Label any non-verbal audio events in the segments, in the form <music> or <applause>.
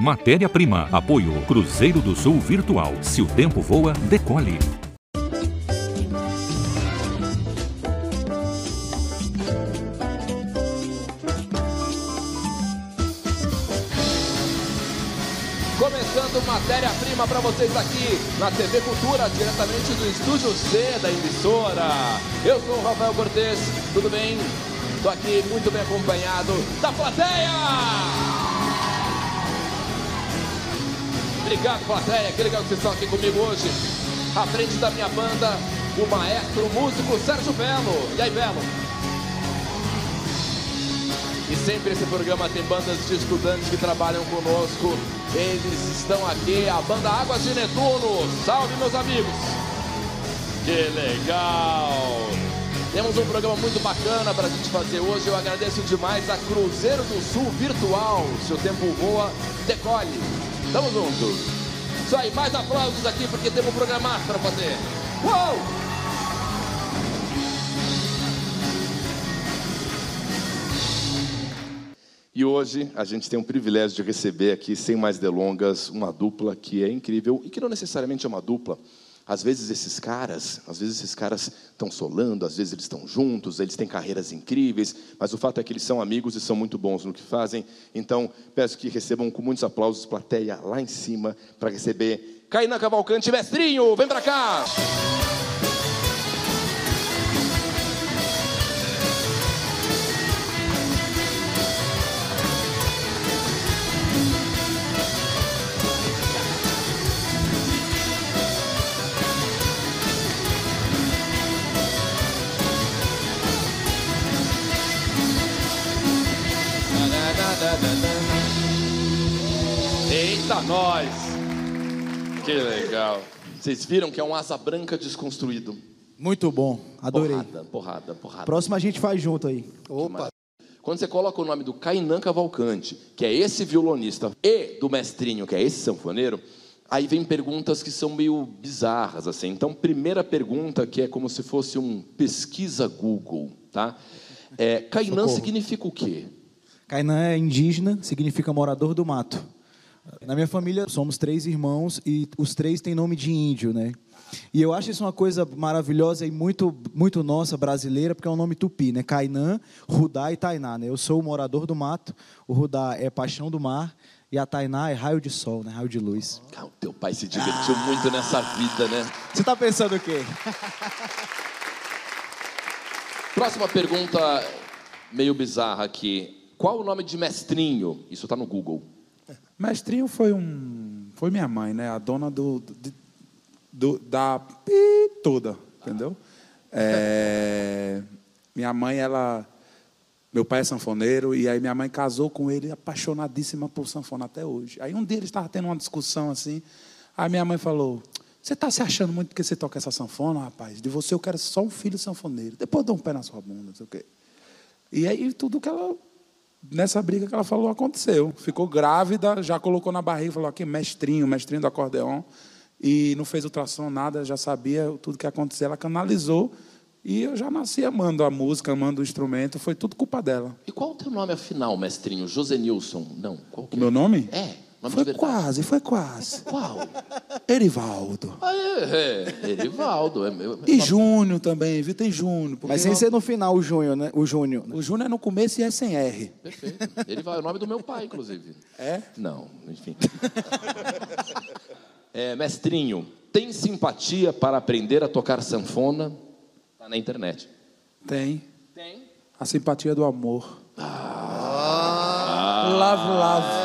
Matéria-prima. Apoio Cruzeiro do Sul Virtual. Se o tempo voa, decole. Começando matéria-prima para vocês aqui na TV Cultura, diretamente do Estúdio C da emissora. Eu sou o Rafael Cortez, tudo bem? Estou aqui muito bem acompanhado da plateia! Obrigado, plateia. Que legal que vocês estão aqui comigo hoje. À frente da minha banda, o maestro, o músico Sérgio Belo. E aí, Belo? E sempre esse programa tem bandas de estudantes que trabalham conosco. Eles estão aqui, a banda Águas de Netuno. Salve, meus amigos! Que legal! Temos um programa muito bacana para a gente fazer hoje. Eu agradeço demais a Cruzeiro do Sul Virtual. Seu tempo voa, decole. Tamo junto. Isso aí, mais aplausos aqui porque temos um programa para fazer. Uou! E hoje a gente tem o privilégio de receber aqui, sem mais delongas, uma dupla que é incrível e que não necessariamente é uma dupla, às vezes esses caras, às vezes esses caras estão solando, às vezes eles estão juntos, eles têm carreiras incríveis, mas o fato é que eles são amigos e são muito bons no que fazem. Então, peço que recebam com muitos aplausos plateia lá em cima para receber Caína Cavalcante, mestrinho, vem para cá. Que legal. Vocês viram que é um asa branca desconstruído. Muito bom, adorei. Porrada, porrada, porrada. Próximo a gente faz junto aí. Opa! Quando você coloca o nome do Cainan Cavalcante, que é esse violonista, e do mestrinho, que é esse sanfoneiro, aí vem perguntas que são meio bizarras, assim. Então, primeira pergunta, que é como se fosse um pesquisa Google, tá? É, Cainan significa o quê? Cainan é indígena, significa morador do mato. Na minha família somos três irmãos e os três têm nome de índio, né? E eu acho isso uma coisa maravilhosa e muito, muito nossa brasileira, porque é um nome tupi, né? Cainã, Rudá e Tainá, né? Eu sou o morador do mato, o Rudá é paixão do mar e a Tainá é raio de sol, né? Raio de luz. Ah, o teu pai se divertiu ah. muito nessa vida, né? Você está pensando o quê? Próxima pergunta meio bizarra aqui. Qual o nome de mestrinho? Isso está no Google. Mestrinho foi um, foi minha mãe, né? A dona do, do, do da pi toda, entendeu? É, minha mãe, ela, meu pai é sanfoneiro e aí minha mãe casou com ele, apaixonadíssima por sanfona até hoje. Aí um dia eles estavam tendo uma discussão assim, aí minha mãe falou: você está se achando muito porque você toca essa sanfona, rapaz? De você eu quero só um filho sanfoneiro. Depois dou um pé na sua bunda, não sei o quê. E aí tudo que ela nessa briga que ela falou aconteceu. Ficou grávida, já colocou na barriga, falou aqui, mestrinho, mestrinho do acordeão. E não fez ultrassom, nada, já sabia tudo que ia acontecer. Ela canalizou e eu já nasci amando a música, amando o instrumento. Foi tudo culpa dela. E qual o teu nome afinal, mestrinho? José Nilson? Não, qual que é? O meu nome? É. Nome foi quase, foi quase. Qual? Erivaldo. Ah, é, é. Erivaldo. É meu, e Júnior também, viu? Tem Júnior. Mas sem ser no final o Júnior, né? O Júnior. O Júnior é no começo e é sem R. Perfeito. Erivaldo é o nome do meu pai, inclusive. É? Não, enfim. <laughs> é, mestrinho, tem simpatia para aprender a tocar sanfona? Está na internet. Tem. Tem? A simpatia do amor. Ah. Love, love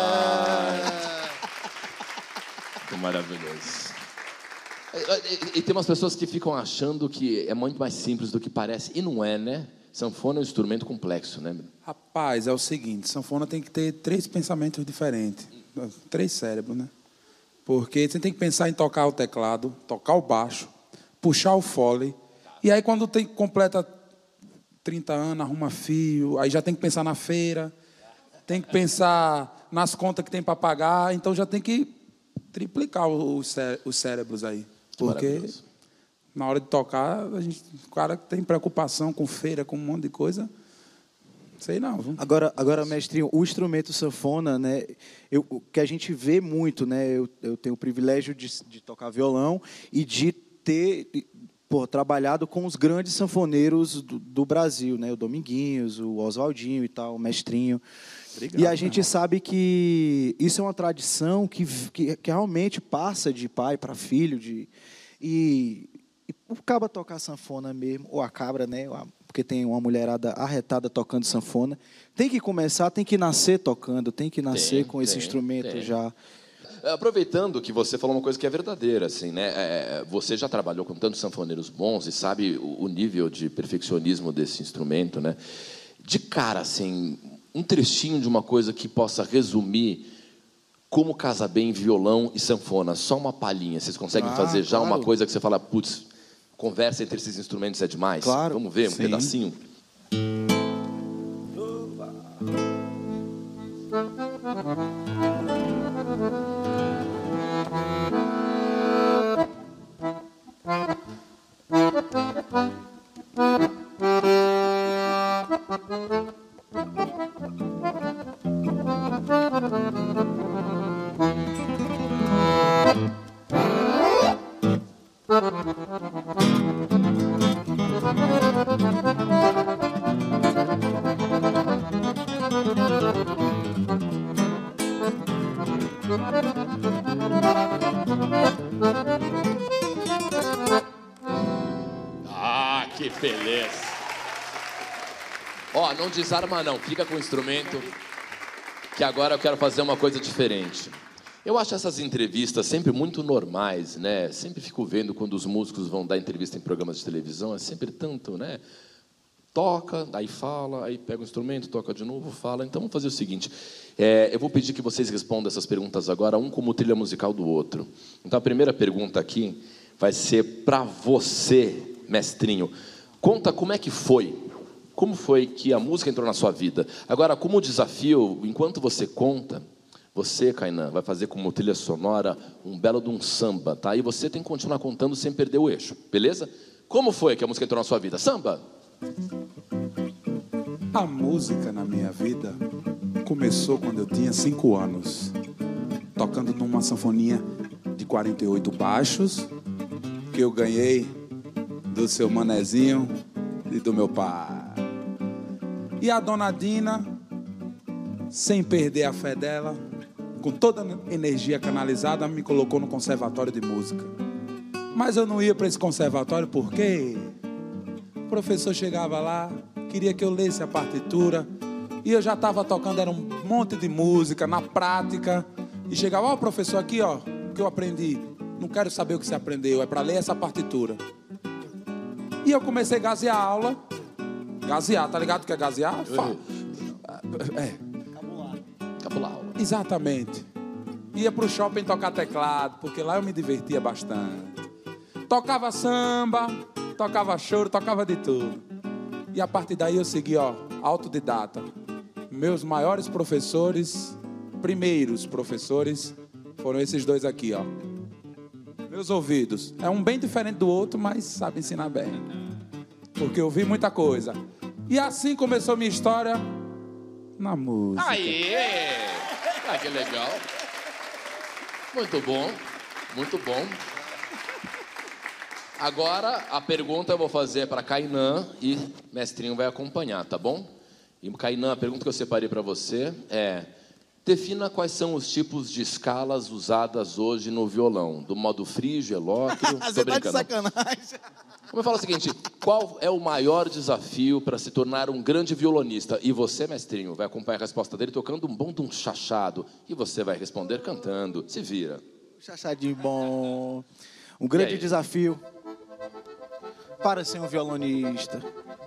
maravilhoso. E, e, tem umas pessoas que ficam achando que é muito mais simples do que parece. E não é, né? Sanfona é um instrumento complexo, né? Rapaz, é o seguinte: sanfona tem que ter três pensamentos diferentes. Três cérebros, né? Porque você tem que pensar em tocar o teclado, tocar o baixo, puxar o fole. E aí, quando tem completa 30 anos, arruma fio, aí já tem que pensar na feira, tem que pensar nas contas que tem para pagar, então já tem que triplicar os, cé os cérebros aí. Porque na hora de tocar, a gente, o cara tem preocupação com feira, com um monte de coisa. Sei não. viu? Agora, agora, mestrinho, o instrumento sanfona, né? Eu, o que a gente vê muito, né? Eu, eu tenho o privilégio de, de tocar violão e de ter pô, trabalhado com os grandes sanfoneiros do, do Brasil, né? O Dominguinhos, o Oswaldinho e tal, o mestrinho. Obrigado, e a gente sabe que isso é uma tradição que, que, que realmente passa de pai para filho, de e, e o caba tocar sanfona mesmo, ou a cabra, né? Porque tem uma mulherada arretada tocando sanfona. Tem que começar, tem que nascer tocando, tem que nascer Tem, com esse tem, instrumento tem. já. Aproveitando que você falou uma coisa que é verdadeira, assim, né? É, você já trabalhou com tantos sanfoneiros bons e sabe o, o nível de perfeccionismo desse instrumento, né? De cara, assim, um trechinho de uma coisa que possa resumir como casa bem violão e sanfona, só uma palhinha. Vocês conseguem Ah, fazer já uma claro. coisa que você fala, putz, conversa entre esses instrumentos é demais? Claro. Vamos ver um Sim. pedacinho? Beleza! Ó, não desarma não, fica com o instrumento, que agora eu quero fazer uma coisa diferente. Eu acho essas entrevistas sempre muito normais, né? Sempre fico vendo quando os músicos vão dar entrevista em programas de televisão, é sempre tanto, né? Toca, aí fala, aí pega o instrumento, toca de novo, fala. Então vamos fazer o seguinte: é, eu vou pedir que vocês respondam essas perguntas agora, um como trilha musical do outro. Então a primeira pergunta aqui vai ser para você, mestrinho. Conta como é que foi, como foi que a música entrou na sua vida. Agora, como desafio, enquanto você conta, você, Kainan, vai fazer como trilha sonora um belo de um samba, tá? E você tem que continuar contando sem perder o eixo, beleza? Como foi que a música entrou na sua vida? Samba? A música na minha vida começou quando eu tinha cinco anos, tocando numa sanfoninha de 48 baixos que eu ganhei do seu manezinho e do meu pai. E a dona Dina, sem perder a fé dela, com toda a energia canalizada, me colocou no conservatório de música. Mas eu não ia para esse conservatório porque o professor chegava lá, queria que eu lesse a partitura, e eu já estava tocando, era um monte de música na prática, e chegava, ó, professor, aqui, ó, que eu aprendi. Não quero saber o que você aprendeu, é para ler essa partitura. E eu comecei a gazear a aula. Gazear, tá ligado o que é gazear? Fa- É, Capular. aula. Exatamente. Ia pro shopping tocar teclado, porque lá eu me divertia bastante. Tocava samba, tocava choro, tocava de tudo. E a partir daí eu segui, ó, autodidata. Meus maiores professores, primeiros professores, foram esses dois aqui, ó. Meus ouvidos. É um bem diferente do outro, mas sabe ensinar bem. Porque eu vi muita coisa. E assim começou minha história na música. Aê! Ah, que legal. Muito bom, muito bom. Agora, a pergunta eu vou fazer para Kainan e Mestrinho vai acompanhar, tá bom? E Kainan, a pergunta que eu separei para você é: defina quais são os tipos de escalas usadas hoje no violão, do modo frígio, <laughs> elóquio. Você tá de sacanagem. Vamos falar o seguinte: qual é o maior desafio para se tornar um grande violonista? E você, mestrinho, vai acompanhar a resposta dele tocando um bom de um chachado. E você vai responder cantando. Se vira. Chachadinho bom. Um grande desafio para ser um violonista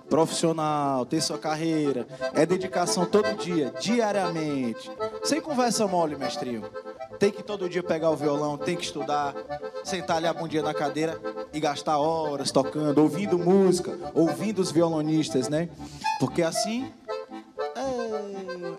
profissional, ter sua carreira, é dedicação todo dia, diariamente. Sem conversa mole, mestrinho. Tem que todo dia pegar o violão, tem que estudar, sentar ali a bundinha na cadeira e gastar horas tocando, ouvindo música, ouvindo os violonistas, né? Porque assim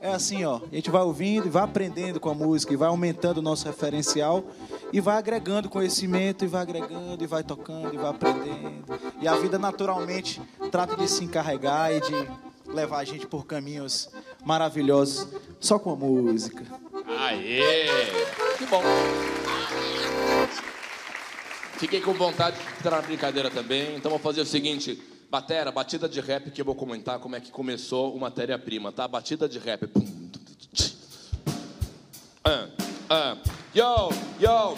é, é assim, ó. A gente vai ouvindo e vai aprendendo com a música, e vai aumentando o nosso referencial, e vai agregando conhecimento, e vai agregando, e vai tocando, e vai aprendendo. E a vida naturalmente trata de se encarregar e de levar a gente por caminhos maravilhosos só com a música. Aê! Que bom. Fiquei com vontade de entrar na brincadeira também, então vou fazer o seguinte. Batera, batida de rap que eu vou comentar como é que começou o matéria-prima, tá? Batida de rap. Ah, ah. Yo, yo,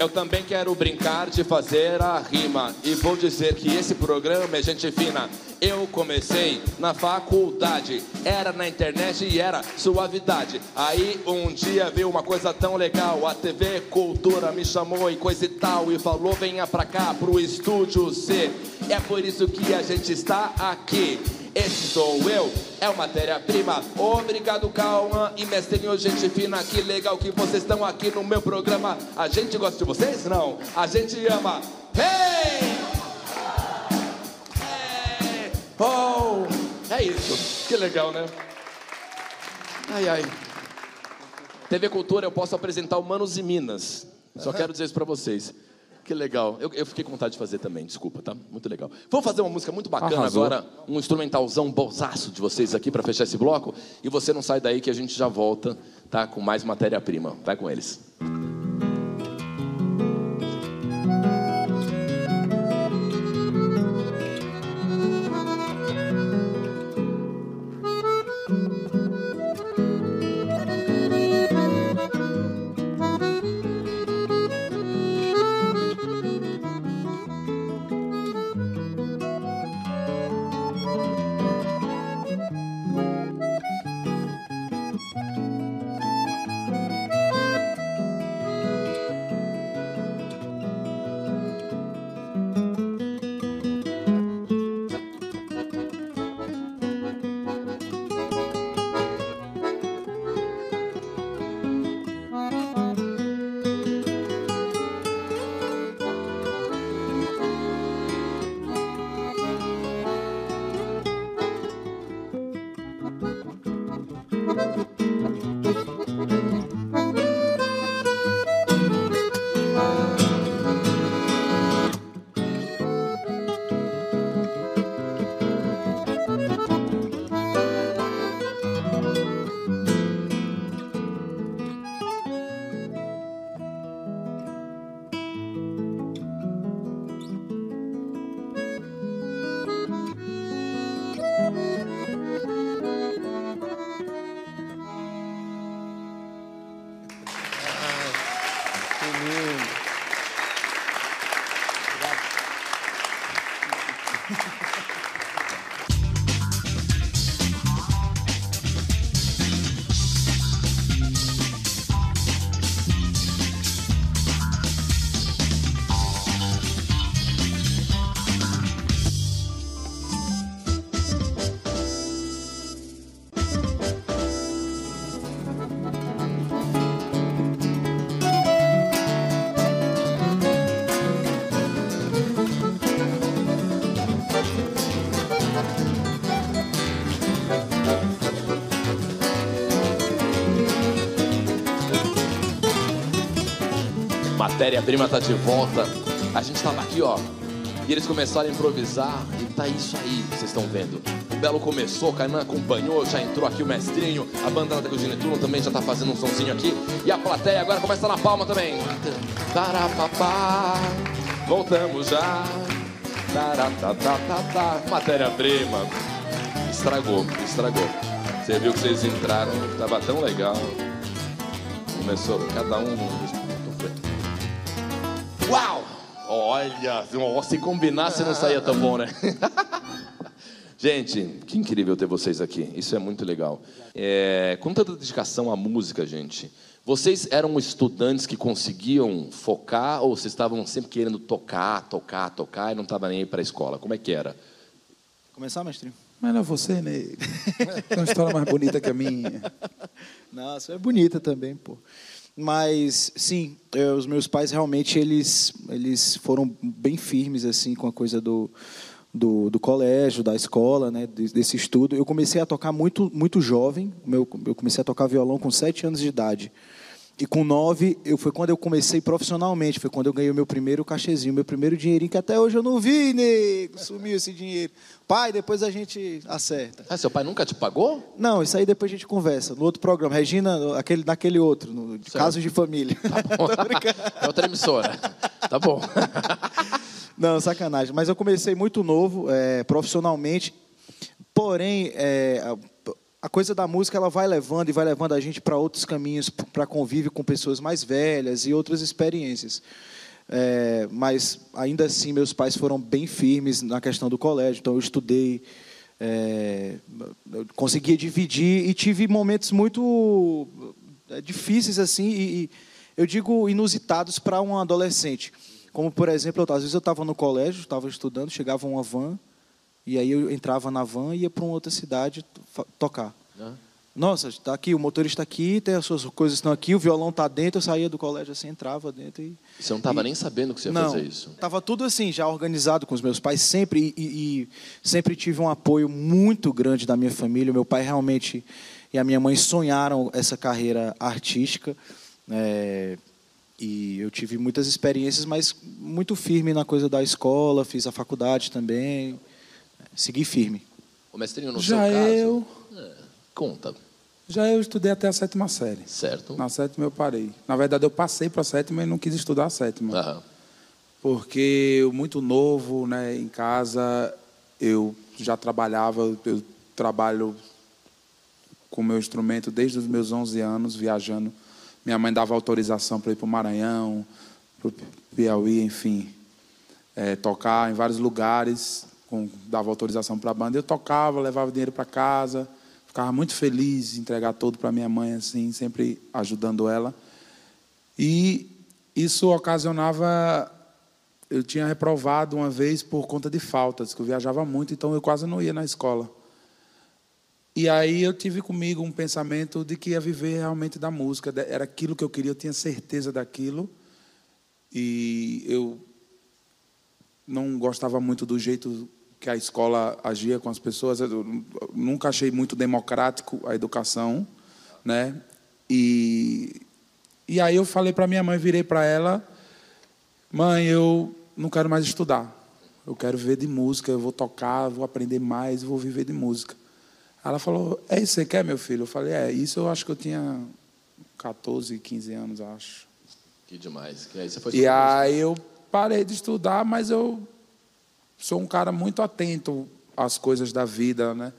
eu também quero brincar de fazer a rima. E vou dizer que esse programa é gente fina. Eu comecei na faculdade, era na internet e era suavidade. Aí um dia veio uma coisa tão legal, a TV Cultura me chamou e coisa e tal e falou venha pra cá pro estúdio C. É por isso que a gente está aqui. Esse sou eu, é o matéria-prima. Obrigado, Calma e mestrinho, gente fina. Que legal que vocês estão aqui no meu programa. A gente gosta de vocês? Não. A gente ama. Hey! hey! Oh! É isso. Que legal, né? Ai, ai. TV Cultura, eu posso apresentar o Manos e Minas. Só quero dizer isso pra vocês. Que legal. Eu, eu, fiquei com vontade de fazer também, desculpa, tá? Muito legal. Vamos fazer uma música muito bacana Arrasou. agora, um instrumentalzão bolsaço de vocês aqui para fechar esse bloco. E você não sai daí que a gente já volta, tá? Com mais matéria-prima. Vai com eles. Matéria-prima tá de volta. A gente tava aqui, ó. E eles começaram a improvisar. E tá isso aí, vocês estão vendo. O Belo começou, o Kainan acompanhou, já entrou aqui o mestrinho. A banda da Cugine Turno também já tá fazendo um sonzinho aqui. E a plateia agora começa na palma também. Tarapapá. Voltamos já. Matéria-prima. Estragou, estragou. Você viu que vocês entraram, tava tão legal. Começou cada um! Olha, se combinasse não saía tão bom, né? <laughs> gente, que incrível ter vocês aqui. Isso é muito legal. É, com tanta dedicação à música, gente. Vocês eram estudantes que conseguiam focar ou vocês estavam sempre querendo tocar, tocar, tocar e não estavam nem aí para a escola? Como é que era? Começar, mestrinho? Mas não é você, né? Tem uma história mais bonita que a minha. <laughs> Nossa, é bonita também, pô. Mas sim, eu, eh, os meus pais realmente eles eles foram bem firmes assim com a coisa do do, do colégio, da escola, né, desse estudo. Eu comecei a tocar muito muito jovem. Meu, eu comecei a tocar violão com sete anos de idade. E com nove, eu, foi quando eu comecei profissionalmente, foi quando eu ganhei o meu primeiro cachezinho, meu primeiro dinheirinho, que até hoje eu não vi, nego, sumiu esse dinheiro. Pai, depois a gente acerta. Ah, seu pai nunca te pagou? Não, isso aí depois a gente conversa, no outro programa. Regina, aquele, naquele outro, no Casos de Família. <laughs> <laughs> é outra emissora. Tá bom. <laughs> não, sacanagem. Mas eu comecei muito novo, é, profissionalmente, porém, é, a coisa da música ela vai levando e vai levando a gente para outros caminhos, para convívio com pessoas mais velhas e outras experiências. É, mas ainda assim meus pais foram bem firmes na questão do colégio, então eu estudei, é, eu conseguia dividir e tive momentos muito é, difíceis assim e, e eu digo inusitados para um adolescente, como por exemplo, eu, às vezes eu estava no colégio, estava estudando, chegava uma van e aí eu entrava na van e ia para uma outra cidade tocar. Nossa, está aqui, o motorista aqui, tem as suas coisas estão aqui, o violão está dentro, eu saía do colégio assim, entrava dentro e. Você não estava nem sabendo que você ia não, fazer isso? Estava tudo assim, já organizado com os meus pais, sempre, e, e, sempre tive um apoio muito grande da minha família. Meu pai realmente e a minha mãe sonharam essa carreira artística. É, e eu tive muitas experiências, mas muito firme na coisa da escola, fiz a faculdade também, segui firme. O mestrinho, no Já seu caso... eu... É, conta. Já eu estudei até a sétima série. Certo. Na sétima eu parei. Na verdade, eu passei para a sétima e não quis estudar a sétima. Aham. Porque eu, muito novo, né, em casa, eu já trabalhava, eu trabalho com o meu instrumento desde os meus 11 anos, viajando. Minha mãe dava autorização para ir para o Maranhão, para o Piauí, enfim, é, tocar em vários lugares, com, dava autorização para a banda. Eu tocava, levava dinheiro para casa, ficava muito feliz, entregar todo para minha mãe, assim, sempre ajudando ela. E isso ocasionava. Eu tinha reprovado uma vez por conta de faltas, que eu viajava muito, então eu quase não ia na escola. E aí eu tive comigo um pensamento de que ia viver realmente da música, era aquilo que eu queria, eu tinha certeza daquilo. E eu não gostava muito do jeito que a escola agia com as pessoas. Eu nunca achei muito democrático a educação, né? E e aí eu falei para minha mãe, virei para ela, mãe, eu não quero mais estudar. Eu quero viver de música, eu vou tocar, vou aprender mais, vou viver de música. Ela falou, é isso que você quer, meu filho? Eu falei, é, isso eu acho que eu tinha 14, 15 anos, acho. Que demais. E aí, você foi e aí eu parei de estudar, mas eu sou um cara muito atento às coisas da vida, né?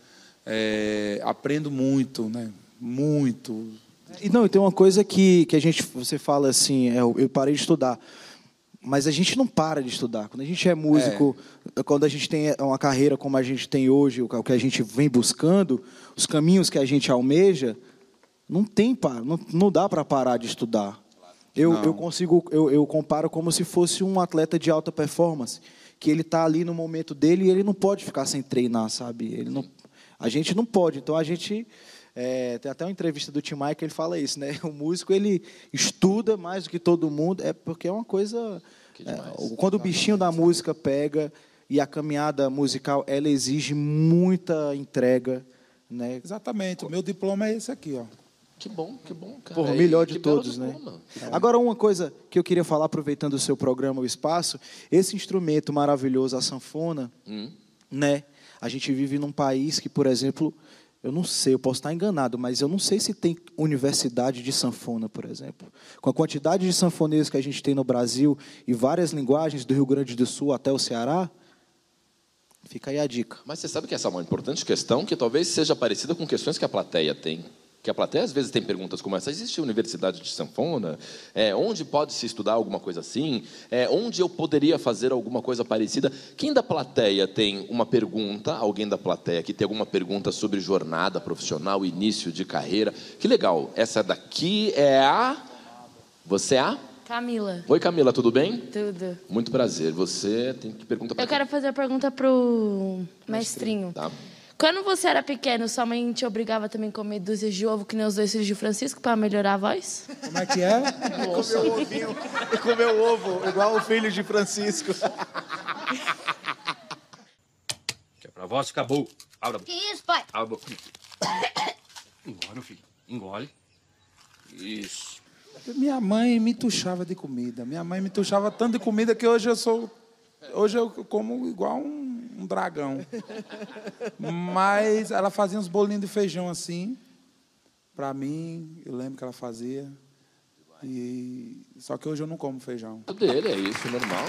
É, aprendo muito, né? Muito. E não, tem uma coisa que, que a gente, você fala assim, é, eu parei de estudar. Mas a gente não para de estudar. Quando a gente é músico, é. quando a gente tem uma carreira como a gente tem hoje, o que a gente vem buscando, os caminhos que a gente almeja, não tem para, não, não dá para parar de estudar. Eu, eu consigo, eu, eu comparo como se fosse um atleta de alta performance que ele está ali no momento dele e ele não pode ficar sem treinar, sabe? Ele não, a gente não pode. Então a gente é, tem até uma entrevista do Tim Maia que ele fala isso, né? <laughs> O músico ele estuda mais do que todo mundo, é porque é uma coisa. É, quando o bichinho da música pega e a caminhada musical, ela exige muita entrega, né? Exatamente. O meu diploma é esse aqui, ó. Que bom, que bom, cara. Porra, melhor de todos, né? Agora, uma coisa que eu queria falar, aproveitando o seu programa, o espaço, esse instrumento maravilhoso, a sanfona, hum. né? A gente vive num país que, por exemplo, eu não sei, eu posso estar enganado, mas eu não sei se tem universidade de sanfona, por exemplo. Com a quantidade de sanfoneiros que a gente tem no Brasil e várias linguagens do Rio Grande do Sul até o Ceará, fica aí a dica. Mas você sabe que essa é uma importante questão que talvez seja parecida com questões que a plateia tem que a plateia às vezes tem perguntas como essa: existe universidade de sanfona? É, onde pode se estudar alguma coisa assim? É, onde eu poderia fazer alguma coisa parecida? Quem da plateia tem uma pergunta? Alguém da plateia que tem alguma pergunta sobre jornada profissional, início de carreira? Que legal! Essa daqui é a. Você é a? Camila. Oi, Camila, tudo bem? Tudo. Muito prazer. Você tem que perguntar para Eu quero fazer a pergunta pro mestrinho. Tá. Quando você era pequeno, sua mãe te obrigava também a comer dúzias de ovo, que nem os dois filhos de Francisco, para melhorar a voz? Como é que é? Nossa. Comeu ovinho e comeu ovo, igual o filho de Francisco. Que é pra voz ficar boa. Abra a boca. Que isso, pai? Abra a boca. Engole, filho. Engole. Isso. Minha mãe me tuchava de comida. Minha mãe me tuchava tanto de comida que hoje eu sou. Hoje eu como igual um, um dragão. Mas ela fazia uns bolinhos de feijão assim. Para mim, eu lembro que ela fazia. E só que hoje eu não como feijão. dele, é isso, normal.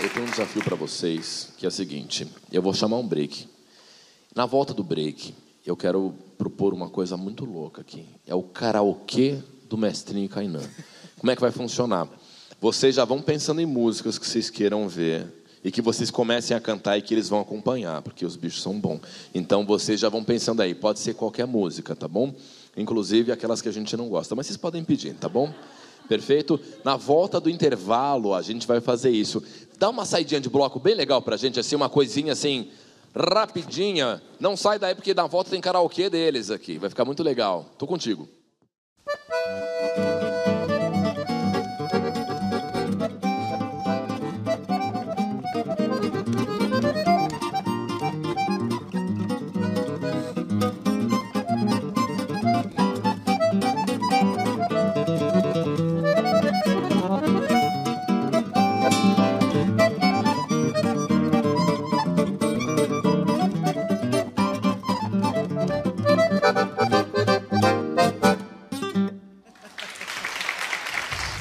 Eu tenho um desafio para vocês, que é o seguinte: eu vou chamar um break. Na volta do break, eu quero propor uma coisa muito louca aqui. É o karaokê do mestrinho Kainan. Como é que vai funcionar? Vocês já vão pensando em músicas que vocês queiram ver e que vocês comecem a cantar e que eles vão acompanhar, porque os bichos são bons. Então vocês já vão pensando aí, pode ser qualquer música, tá bom? Inclusive aquelas que a gente não gosta, mas vocês podem pedir, tá bom? Perfeito? Na volta do intervalo, a gente vai fazer isso. Dá uma saidinha de bloco bem legal pra gente, assim, uma coisinha assim, rapidinha. Não sai daí, porque na volta tem karaokê deles aqui. Vai ficar muito legal. Tô contigo.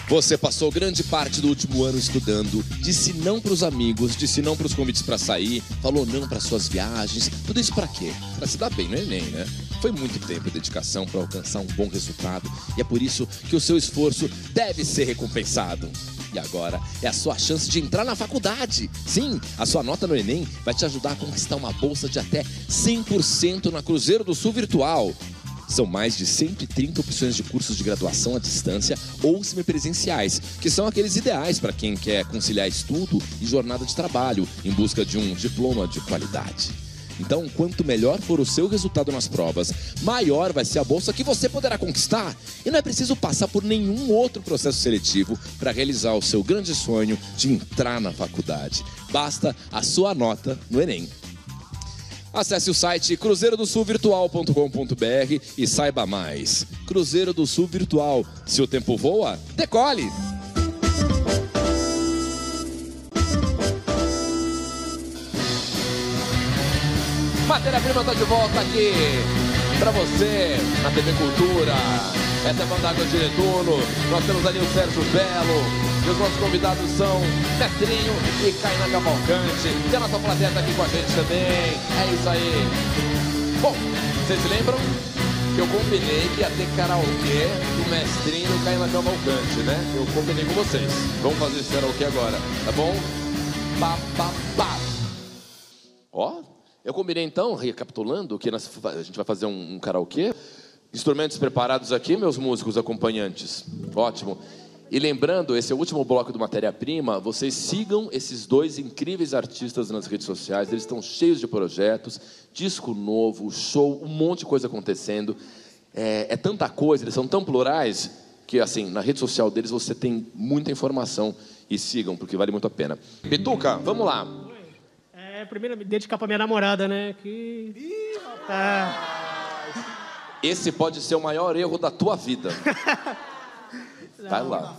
Você passou grande parte do último ano estudando, disse não para os amigos, disse não para os convites para sair, falou não para suas viagens. Tudo isso para quê? Para se dar bem no Enem, né? Foi muito tempo e dedicação para alcançar um bom resultado e é por isso que o seu esforço deve ser recompensado. E agora é a sua chance de entrar na faculdade. Sim, a sua nota no Enem vai te ajudar a conquistar uma bolsa de até 100% na Cruzeiro do Sul Virtual. São mais de 130 opções de cursos de graduação à distância ou semipresenciais, que são aqueles ideais para quem quer conciliar estudo e jornada de trabalho em busca de um diploma de qualidade. Então, quanto melhor for o seu resultado nas provas, maior vai ser a bolsa que você poderá conquistar. E não é preciso passar por nenhum outro processo seletivo para realizar o seu grande sonho de entrar na faculdade. Basta a sua nota no Enem. Acesse o site cruzeirodosulvirtual.com.br e saiba mais. Cruzeiro do Sul Virtual. Se o tempo voa, decole! Matéria-prima está de volta aqui para você na TV Cultura. Essa é a Banda Água de Retorno. Nós temos ali o Sérgio Belo. E os nossos convidados são Mestrinho e Caina Cavalcante. E a nossa plateia está aqui com a gente também. É isso aí. Bom, vocês lembram que eu combinei que ia ter karaokê do Mestrinho e do Caina Cavalcante, né? Eu combinei com vocês. Vamos fazer esse karaokê agora, tá bom? Pá, pá, pá. Ó, eu combinei então, recapitulando, que nós, a gente vai fazer um, um karaokê. Instrumentos preparados aqui, meus músicos acompanhantes. Ótimo. E lembrando, esse é o último bloco do Matéria-Prima. Vocês sigam esses dois incríveis artistas nas redes sociais. Eles estão cheios de projetos, disco novo, show, um monte de coisa acontecendo. É, é tanta coisa, eles são tão plurais que, assim, na rede social deles você tem muita informação. E sigam, porque vale muito a pena. Bituca, vamos lá. É, primeiro me dedicar pra minha namorada, né? Que. Ah, Esse pode ser o maior erro da tua vida. <laughs> Vai lá.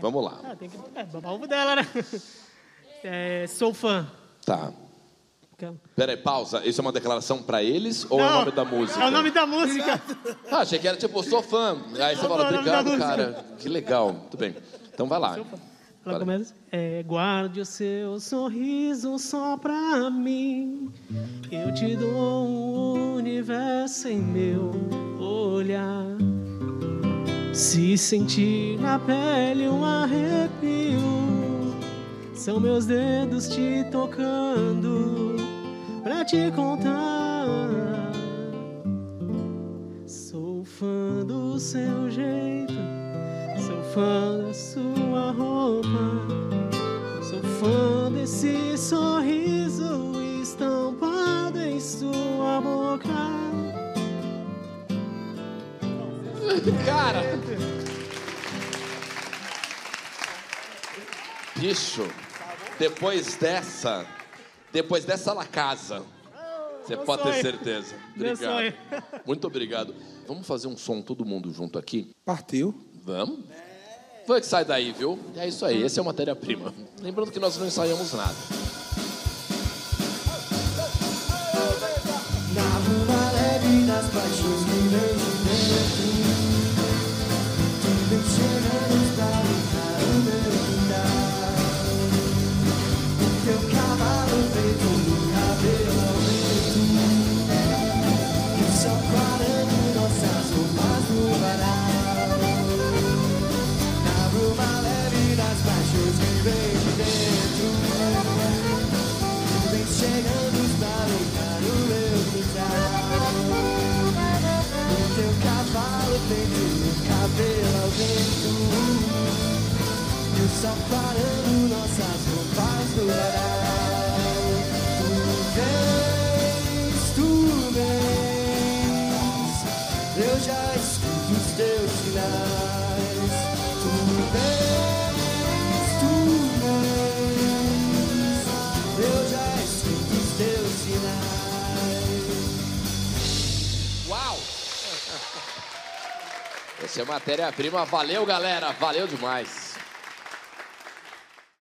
Vamos lá. ah, tem que. É, babar ovo dela, né? <laughs> É, sou fã. Tá. Peraí, pausa. Isso é uma declaração pra eles ou é o Não, nome da música? É o nome da música. Ah, achei que era tipo, sou fã. Aí você Não, fala, não, é obrigado, cara. Que legal. Tudo bem. Então vai lá. Ela começa. É, guarde o seu sorriso só pra mim. Eu te dou um universo em meu olhar. Se sentir na pele um arrepio, são meus dedos te tocando pra te contar. Sou fã do seu jeito fã da sua roupa, sou fã desse sorriso estampado em sua boca. Cara! Bicho, depois dessa, depois dessa La casa. Você pode ter certeza. Obrigado. Muito obrigado. Vamos fazer um som todo mundo junto aqui? Partiu. Vamos? É. Funk sai daí, viu? É isso aí, esse é o Matéria Prima. Lembrando que nós não ensaiamos nada. matéria-prima. Valeu, galera. Valeu demais.